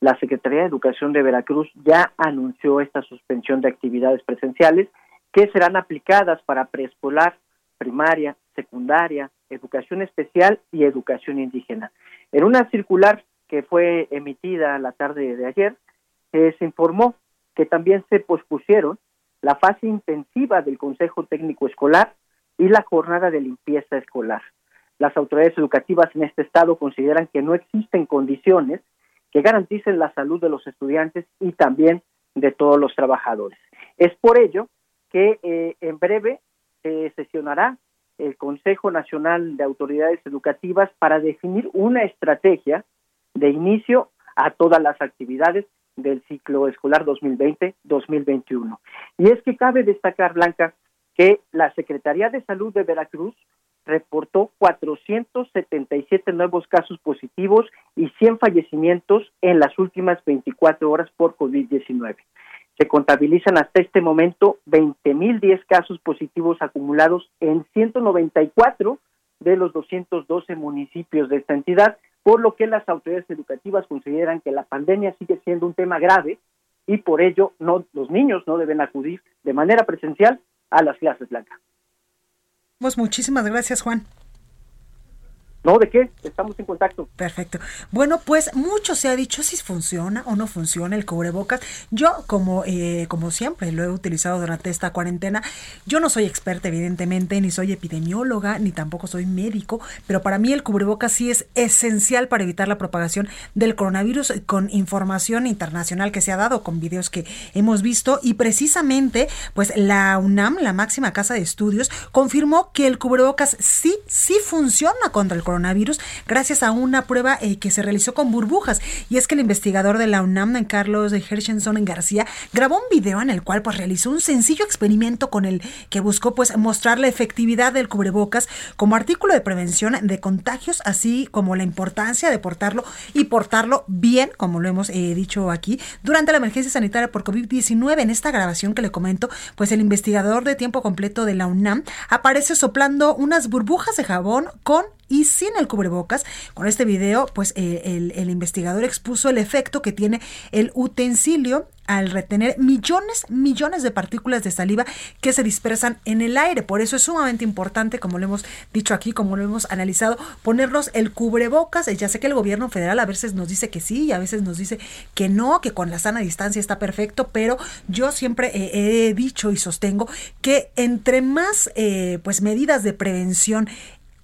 Speaker 12: la Secretaría de Educación de Veracruz ya anunció esta suspensión de actividades presenciales que serán aplicadas para preescolar, primaria, secundaria, educación especial y educación indígena. En una circular que fue emitida la tarde de ayer, se informó que también se pospusieron la fase intensiva del Consejo Técnico Escolar y la jornada de limpieza escolar. Las autoridades educativas en este estado consideran que no existen condiciones que garanticen la salud de los estudiantes y también de todos los trabajadores. Es por ello que eh, en breve se sesionará el Consejo Nacional de Autoridades Educativas para definir una estrategia de inicio a todas las actividades del ciclo escolar 2020-2021. Y es que cabe destacar, Blanca, que la Secretaría de Salud de Veracruz reportó 477 nuevos casos positivos y 100 fallecimientos en las últimas 24 horas por COVID-19. Se contabilizan hasta este momento 20.010 casos positivos acumulados en 194 de los 212 municipios de esta entidad, por lo que las autoridades educativas consideran que la pandemia sigue siendo un tema grave y por ello no, los niños no deben acudir de manera presencial a las clases blancas.
Speaker 1: Pues muchísimas gracias, Juan.
Speaker 12: No, ¿de qué? Estamos en contacto.
Speaker 1: Perfecto. Bueno, pues mucho se ha dicho si funciona o no funciona el cubrebocas. Yo, como, eh, como siempre, lo he utilizado durante esta cuarentena. Yo no soy experta, evidentemente, ni soy epidemióloga, ni tampoco soy médico, pero para mí el cubrebocas sí es esencial para evitar la propagación del coronavirus con información internacional que se ha dado, con videos que hemos visto. Y precisamente, pues la UNAM, la máxima casa de estudios, confirmó que el cubrebocas sí, sí funciona contra el coronavirus coronavirus gracias a una prueba eh, que se realizó con burbujas. Y es que el investigador de la UNAM, Carlos Hershenson García, grabó un video en el cual pues realizó un sencillo experimento con el que buscó pues mostrar la efectividad del cubrebocas como artículo de prevención de contagios, así como la importancia de portarlo y portarlo bien, como lo hemos eh, dicho aquí, durante la emergencia sanitaria por COVID-19. En esta grabación que le comento, pues el investigador de tiempo completo de la UNAM aparece soplando unas burbujas de jabón con y sin el cubrebocas. Con este video, pues eh, el, investigador expuso el efecto que tiene el utensilio al retener millones, millones de partículas de saliva que se dispersan en el aire. Por eso es sumamente importante, como lo hemos dicho aquí, como lo hemos analizado, ponernos el cubrebocas. Ya sé que el gobierno federal a veces nos dice que sí y a veces nos dice que no, que con la sana distancia está perfecto, pero yo siempre he dicho y sostengo que entre más eh, pues medidas de prevención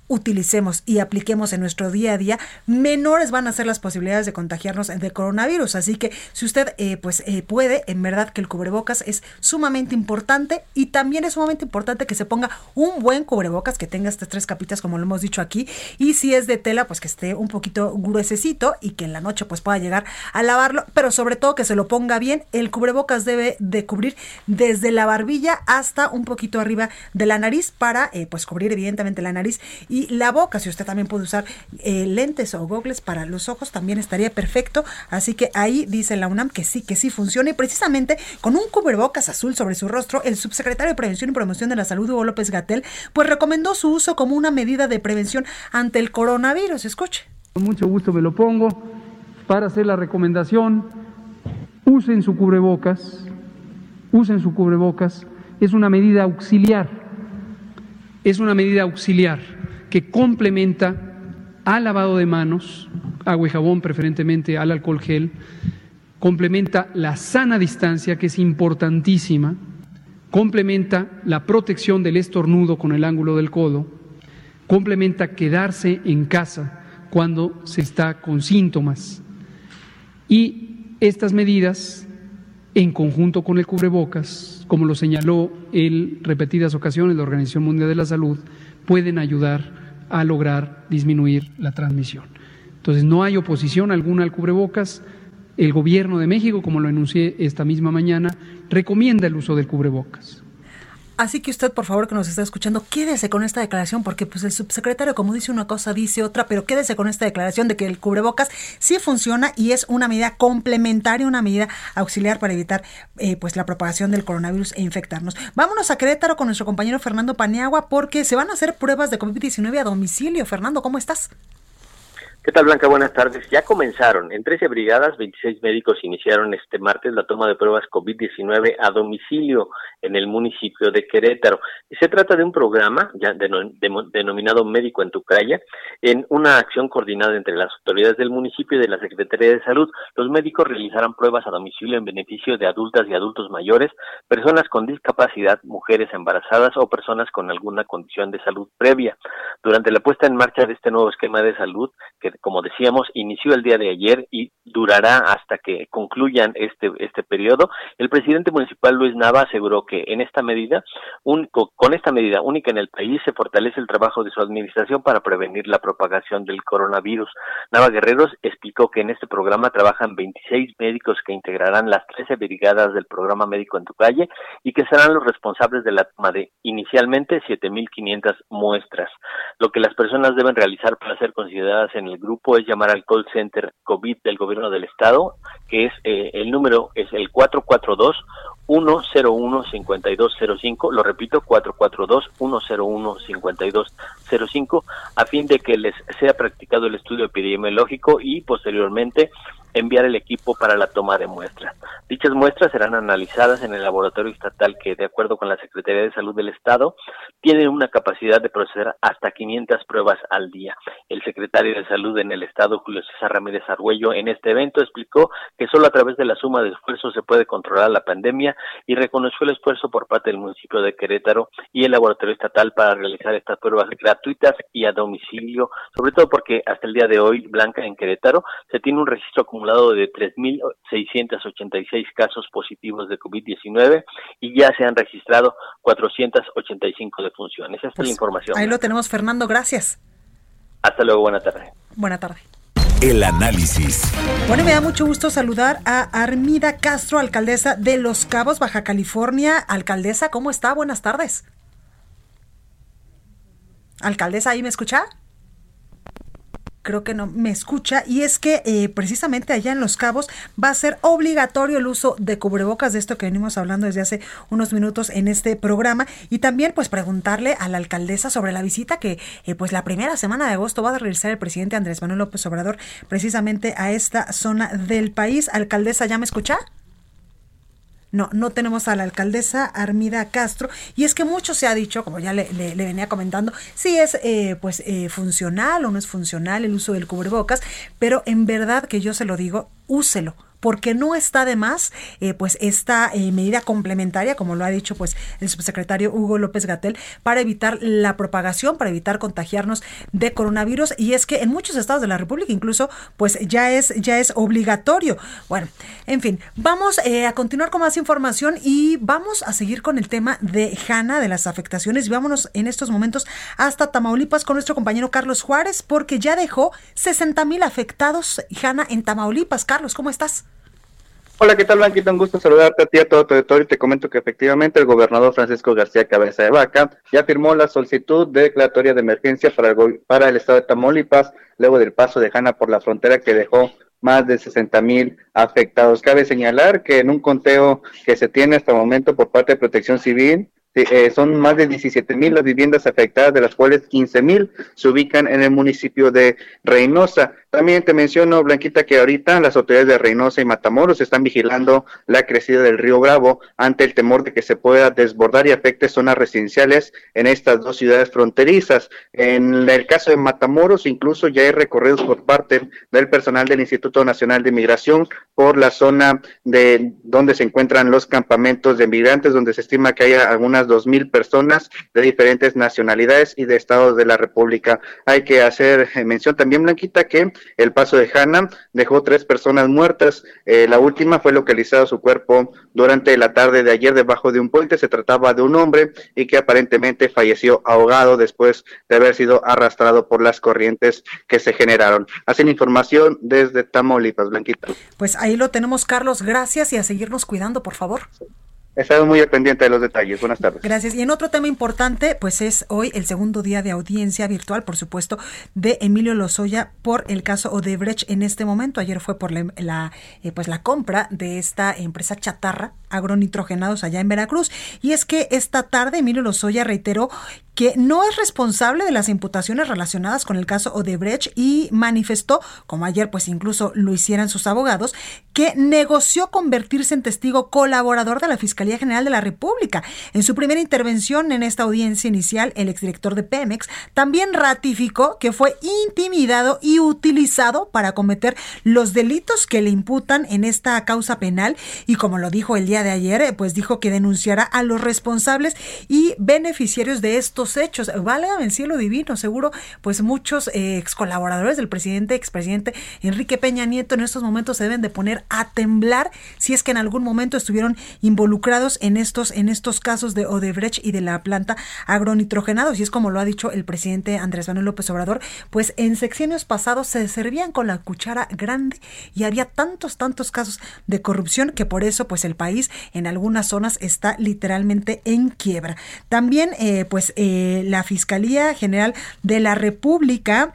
Speaker 1: utilicemos y apliquemos en nuestro día a día, menores van a ser las posibilidades de contagiarnos de coronavirus. Así que si usted eh, pues eh, puede, en verdad que el cubrebocas es sumamente importante y también es sumamente importante que se ponga un buen cubrebocas que tenga estas tres capitas como lo hemos dicho aquí y si es de tela pues que esté un poquito gruesecito y que en la noche pues pueda llegar a lavarlo, pero sobre todo que se lo ponga bien. El cubrebocas debe de cubrir desde la barbilla hasta un poquito arriba de la nariz para eh, pues cubrir evidentemente la nariz y la boca. Si usted también puede usar eh, lentes o gogles para los ojos, también estaría perfecto. Así que ahí dice la UNAM que sí, que sí funciona. Y precisamente con un cubrebocas azul sobre su rostro, el subsecretario de Prevención y Promoción de la Salud, Hugo López Gatel, pues recomendó su uso como una medida de prevención ante el coronavirus. Escuche.
Speaker 13: Con mucho gusto me lo pongo para hacer la recomendación. Usen su cubrebocas, usen su cubrebocas. Es una medida auxiliar. Es una medida auxiliar que complementa al lavado de manos, agua y jabón preferentemente al alcohol gel, complementa la sana distancia, que es importantísima, complementa la protección del estornudo con el ángulo del codo, complementa quedarse en casa cuando se está con síntomas. Y estas medidas, en conjunto con el cubrebocas, como lo señaló en repetidas ocasiones la Organización Mundial de la Salud, pueden ayudar a lograr disminuir la transmisión. Entonces, no hay oposición alguna al cubrebocas. El gobierno de México, como lo enuncié esta misma mañana, recomienda el uso del cubrebocas.
Speaker 1: Así que usted, por favor, que nos está escuchando, quédese con esta declaración, porque pues el subsecretario, como dice una cosa, dice otra, pero quédese con esta declaración de que el cubrebocas sí funciona y es una medida complementaria, una medida auxiliar para evitar eh, pues la propagación del coronavirus e infectarnos. Vámonos a Querétaro con nuestro compañero Fernando Paniagua, porque se van a hacer pruebas de COVID-19 a domicilio. Fernando, ¿cómo estás?
Speaker 14: ¿Qué tal, Blanca? Buenas tardes. Ya comenzaron. En 13 brigadas, 26 médicos iniciaron este martes la toma de pruebas COVID-19 a domicilio en el municipio de Querétaro. Se trata de un programa ya denominado Médico en tu calle, en una acción coordinada entre las autoridades del municipio y de la Secretaría de Salud. Los médicos realizarán pruebas a domicilio en beneficio de adultas y adultos mayores, personas con discapacidad, mujeres embarazadas o personas con alguna condición de salud previa. Durante la puesta en marcha de este nuevo esquema de salud, que como decíamos, inició el día de ayer y durará hasta que concluyan este, este periodo. El presidente municipal Luis Nava aseguró que en esta medida, con esta medida única en el país, se fortalece el trabajo de su administración para prevenir la propagación del coronavirus. Nava Guerreros explicó que en este programa trabajan 26 médicos que integrarán las 13 brigadas del programa médico en tu calle y que serán los responsables de la toma de inicialmente 7.500 muestras. Lo que las personas deben realizar para ser consideradas en el grupo es llamar al call center COVID del gobierno del estado, que es eh, el número es el 442 101 5205, lo repito, 442 101 5205 a fin de que les sea practicado el estudio epidemiológico y posteriormente enviar el equipo para la toma de muestras. Dichas muestras serán analizadas en el laboratorio estatal que, de acuerdo con la Secretaría de Salud del Estado, tiene una capacidad de proceder hasta 500 pruebas al día. El secretario de Salud en el Estado, Julio César Ramírez Argüello, en este evento explicó que solo a través de la suma de esfuerzos se puede controlar la pandemia y reconoció el esfuerzo por parte del municipio de Querétaro y el laboratorio estatal para realizar estas pruebas gratuitas y a domicilio, sobre todo porque hasta el día de hoy, Blanca, en Querétaro, se tiene un registro acumulado de 3.686 casos positivos de COVID-19 y ya se han registrado 485 defunciones. Esa es la pues, información.
Speaker 1: Ahí lo tenemos, Fernando. Gracias.
Speaker 14: Hasta luego. Buena tarde.
Speaker 1: Buena tarde.
Speaker 2: El análisis.
Speaker 1: Bueno, me da mucho gusto saludar a Armida Castro, alcaldesa de Los Cabos, Baja California. Alcaldesa, ¿cómo está? Buenas tardes. Alcaldesa, ¿ahí me escucha? Creo que no me escucha, y es que eh, precisamente allá en Los Cabos va a ser obligatorio el uso de cubrebocas, de esto que venimos hablando desde hace unos minutos en este programa, y también pues preguntarle a la alcaldesa sobre la visita que eh, pues la primera semana de agosto va a realizar el presidente Andrés Manuel López Obrador precisamente a esta zona del país. Alcaldesa, ¿ya me escucha? No, no tenemos a la alcaldesa Armida Castro. Y es que mucho se ha dicho, como ya le, venía comentando, si es eh, pues eh, funcional o no es funcional el uso del cubrebocas, pero en verdad que yo se lo digo, úselo porque no está de más eh, pues esta eh, medida complementaria, como lo ha dicho pues el subsecretario Hugo López Gatel, para evitar la propagación, para evitar contagiarnos de coronavirus. Y es que en muchos estados de la República incluso pues ya es, ya es obligatorio. Bueno, en fin, vamos eh, a continuar con más información y vamos a seguir con el tema de Hanna, de las afectaciones. Y vámonos en estos momentos hasta Tamaulipas con nuestro compañero Carlos Juárez, porque ya dejó 60 mil afectados Hanna en Tamaulipas. Carlos, ¿cómo estás?
Speaker 15: Hola, ¿qué tal, Blanquita? Un gusto saludarte a ti, a todo tu. Y te comento que efectivamente el gobernador Francisco García Cabeza de Vaca ya firmó la solicitud de declaratoria de emergencia para el, para el estado de Tamaulipas, luego del paso de Jana por la frontera que dejó más de 60 mil afectados. Cabe señalar que en un conteo que se tiene hasta el momento por parte de Protección Civil, eh, son más de 17 mil las viviendas afectadas, de las cuales 15 mil se ubican en el municipio de Reynosa. También te menciono, Blanquita, que ahorita las autoridades de Reynosa y Matamoros están vigilando la crecida del río Bravo ante el temor de que se pueda desbordar y afecte zonas residenciales en estas dos ciudades fronterizas. En el caso de Matamoros, incluso ya hay recorridos por parte del personal del Instituto Nacional de Migración por la zona de donde se encuentran los campamentos de migrantes, donde se estima que haya algunas dos mil personas de diferentes nacionalidades y de estados de la República. Hay que hacer mención también, Blanquita, que el paso de Hanna dejó tres personas muertas. Eh, la última fue localizado su cuerpo durante la tarde de ayer debajo de un puente. Se trataba de un hombre y que aparentemente falleció ahogado después de haber sido arrastrado por las corrientes que se generaron. Hacen información desde Tamaulipas, Blanquita.
Speaker 1: Pues ahí lo tenemos, Carlos. Gracias y a seguirnos cuidando, por favor.
Speaker 15: Estamos muy pendiente de los detalles. Buenas tardes.
Speaker 1: Gracias. Y en otro tema importante, pues es hoy el segundo día de audiencia virtual, por supuesto, de Emilio Lozoya por el caso Odebrecht en este momento. Ayer fue por la, eh, pues la compra de esta empresa chatarra agronitrogenados allá en Veracruz. Y es que esta tarde Emilio Lozoya reiteró que no es responsable de las imputaciones relacionadas con el caso Odebrecht y manifestó, como ayer pues incluso lo hicieran sus abogados, que negoció convertirse en testigo colaborador de la Fiscalía General de la República. En su primera intervención en esta audiencia inicial, el exdirector de Pemex también ratificó que fue intimidado y utilizado para cometer los delitos que le imputan en esta causa penal y como lo dijo el día de ayer, eh, pues dijo que denunciará a los responsables y beneficiarios de estos hechos. Válgame el cielo divino, seguro, pues muchos eh, ex colaboradores del presidente, expresidente Enrique Peña Nieto en estos momentos se deben de poner a temblar si es que en algún momento estuvieron involucrados en estos, en estos casos de Odebrecht y de la planta agronitrogenados. Y es como lo ha dicho el presidente Andrés Manuel López Obrador, pues en sexenios pasados se servían con la cuchara grande y había tantos, tantos casos de corrupción que por eso pues el país en algunas zonas está literalmente en quiebra. También eh, pues eh, la Fiscalía General de la República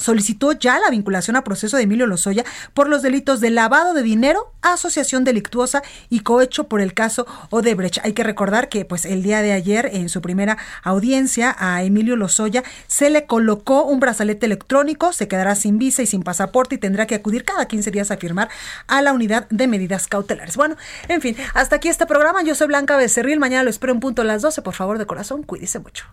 Speaker 1: solicitó ya la vinculación a proceso de Emilio Lozoya por los delitos de lavado de dinero, asociación delictuosa y cohecho por el caso Odebrecht. Hay que recordar que pues el día de ayer en su primera audiencia a Emilio Lozoya se le colocó un brazalete electrónico, se quedará sin visa y sin pasaporte y tendrá que acudir cada 15 días a firmar a la unidad de medidas cautelares. Bueno, en fin, hasta aquí este programa. Yo soy Blanca Becerril. Mañana lo espero en punto a las 12. Por favor, de corazón, cuídese mucho.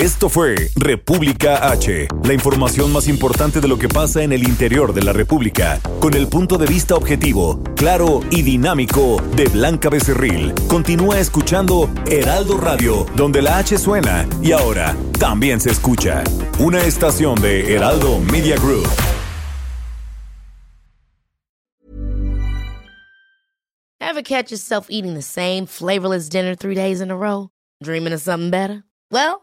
Speaker 2: Esto fue República H, la información más importante de lo que pasa en el interior de la República, con el punto de vista objetivo, claro y dinámico de Blanca Becerril. Continúa escuchando Heraldo Radio, donde la H suena y ahora también se escucha. Una estación de Heraldo Media Group.
Speaker 16: Ever catch yourself eating the same flavorless dinner three days in a row? Dreaming of something better? Well,